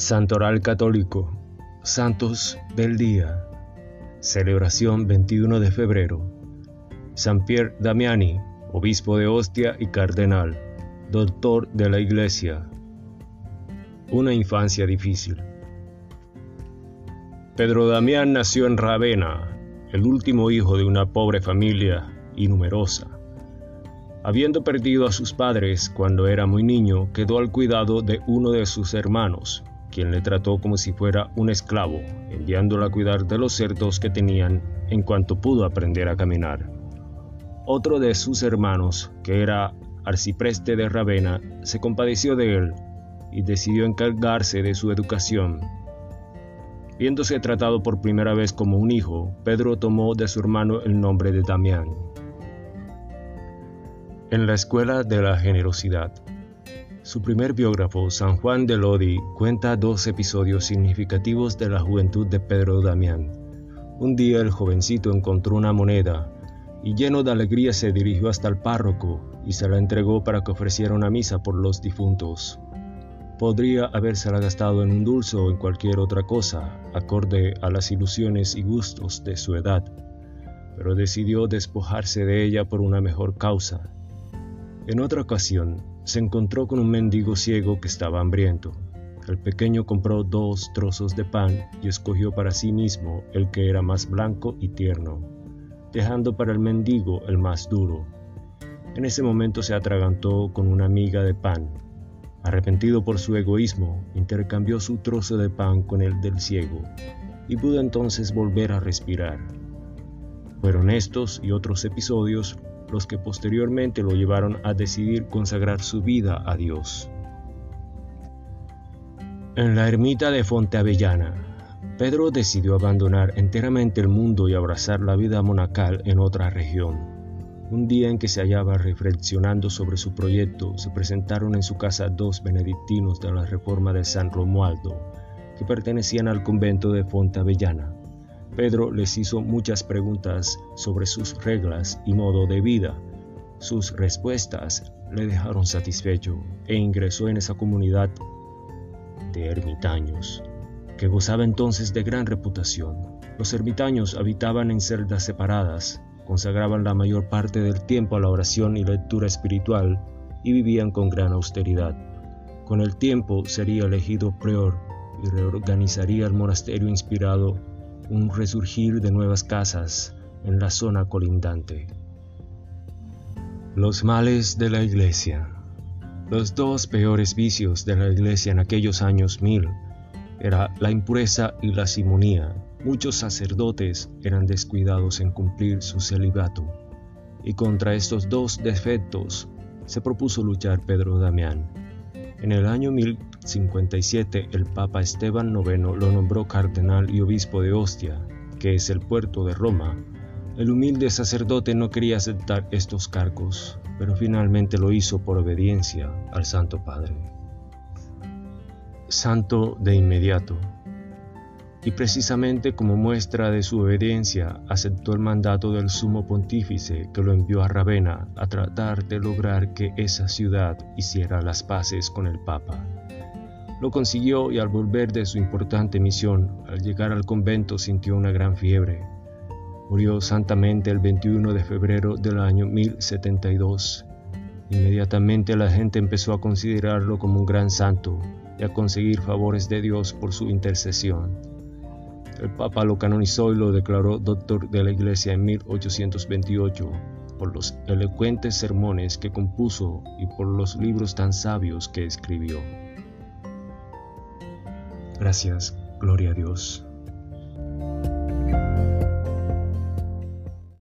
Santoral Católico, Santos del Día, celebración 21 de febrero. San Pierre Damiani, obispo de Ostia y cardenal, doctor de la Iglesia. Una infancia difícil. Pedro Damián nació en Ravenna, el último hijo de una pobre familia y numerosa. Habiendo perdido a sus padres cuando era muy niño, quedó al cuidado de uno de sus hermanos, quien le trató como si fuera un esclavo, enviándolo a cuidar de los cerdos que tenían en cuanto pudo aprender a caminar. Otro de sus hermanos, que era arcipreste de Ravenna, se compadeció de él y decidió encargarse de su educación. Viéndose tratado por primera vez como un hijo, Pedro tomó de su hermano el nombre de Damián. En la escuela de la generosidad, su primer biógrafo, San Juan de Lodi, cuenta dos episodios significativos de la juventud de Pedro Damián. Un día el jovencito encontró una moneda y lleno de alegría se dirigió hasta el párroco y se la entregó para que ofreciera una misa por los difuntos. Podría habérsela gastado en un dulce o en cualquier otra cosa, acorde a las ilusiones y gustos de su edad, pero decidió despojarse de ella por una mejor causa. En otra ocasión, se encontró con un mendigo ciego que estaba hambriento. El pequeño compró dos trozos de pan y escogió para sí mismo el que era más blanco y tierno, dejando para el mendigo el más duro. En ese momento se atragantó con una miga de pan. Arrepentido por su egoísmo, intercambió su trozo de pan con el del ciego y pudo entonces volver a respirar. Fueron estos y otros episodios los que posteriormente lo llevaron a decidir consagrar su vida a Dios. En la ermita de Fonte Avellana, Pedro decidió abandonar enteramente el mundo y abrazar la vida monacal en otra región. Un día en que se hallaba reflexionando sobre su proyecto, se presentaron en su casa dos benedictinos de la Reforma de San Romualdo, que pertenecían al convento de Fonte Avellana. Pedro les hizo muchas preguntas sobre sus reglas y modo de vida. Sus respuestas le dejaron satisfecho e ingresó en esa comunidad de ermitaños, que gozaba entonces de gran reputación. Los ermitaños habitaban en celdas separadas, consagraban la mayor parte del tiempo a la oración y lectura espiritual y vivían con gran austeridad. Con el tiempo sería elegido prior y reorganizaría el monasterio inspirado un resurgir de nuevas casas en la zona colindante. Los males de la iglesia. Los dos peores vicios de la iglesia en aquellos años mil era la impureza y la simonía. Muchos sacerdotes eran descuidados en cumplir su celibato, y contra estos dos defectos se propuso luchar Pedro Damián. En el año 1057 el Papa Esteban IX lo nombró cardenal y obispo de Ostia, que es el puerto de Roma. El humilde sacerdote no quería aceptar estos cargos, pero finalmente lo hizo por obediencia al Santo Padre. Santo de inmediato y precisamente como muestra de su obediencia aceptó el mandato del sumo pontífice que lo envió a Ravenna a tratar de lograr que esa ciudad hiciera las paces con el Papa. Lo consiguió y al volver de su importante misión, al llegar al convento sintió una gran fiebre. Murió santamente el 21 de febrero del año 1072. Inmediatamente la gente empezó a considerarlo como un gran santo y a conseguir favores de Dios por su intercesión. El Papa lo canonizó y lo declaró doctor de la Iglesia en 1828 por los elocuentes sermones que compuso y por los libros tan sabios que escribió. Gracias, gloria a Dios.